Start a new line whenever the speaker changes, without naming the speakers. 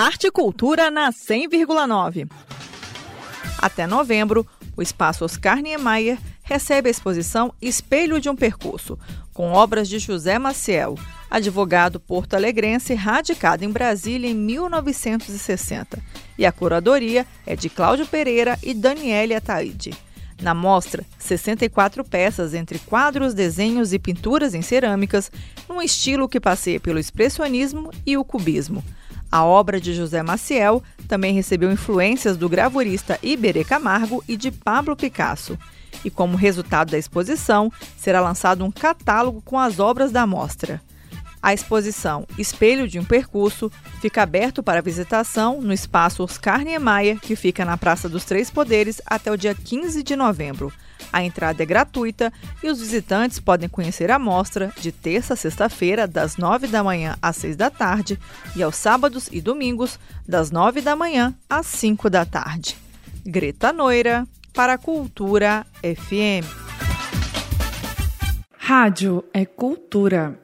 Arte e Cultura na 100,9. Até novembro, o Espaço Oscar Niemeyer recebe a exposição Espelho de um Percurso, com obras de José Maciel, advogado porto-alegrense radicado em Brasília em 1960. E a curadoria é de Cláudio Pereira e Daniele Ataide. Na mostra, 64 peças entre quadros, desenhos e pinturas em cerâmicas, num estilo que passeia pelo expressionismo e o cubismo. A obra de José Maciel também recebeu influências do gravurista Iberê Camargo e de Pablo Picasso. E como resultado da exposição, será lançado um catálogo com as obras da mostra. A exposição Espelho de um Percurso fica aberto para visitação no espaço Oscar Niemeyer, que fica na Praça dos Três Poderes, até o dia 15 de novembro. A entrada é gratuita e os visitantes podem conhecer a mostra de terça a sexta-feira, das 9 da manhã às 6 da tarde, e aos sábados e domingos, das 9 da manhã às 5 da tarde. Greta Noira, para a Cultura FM.
Rádio é cultura.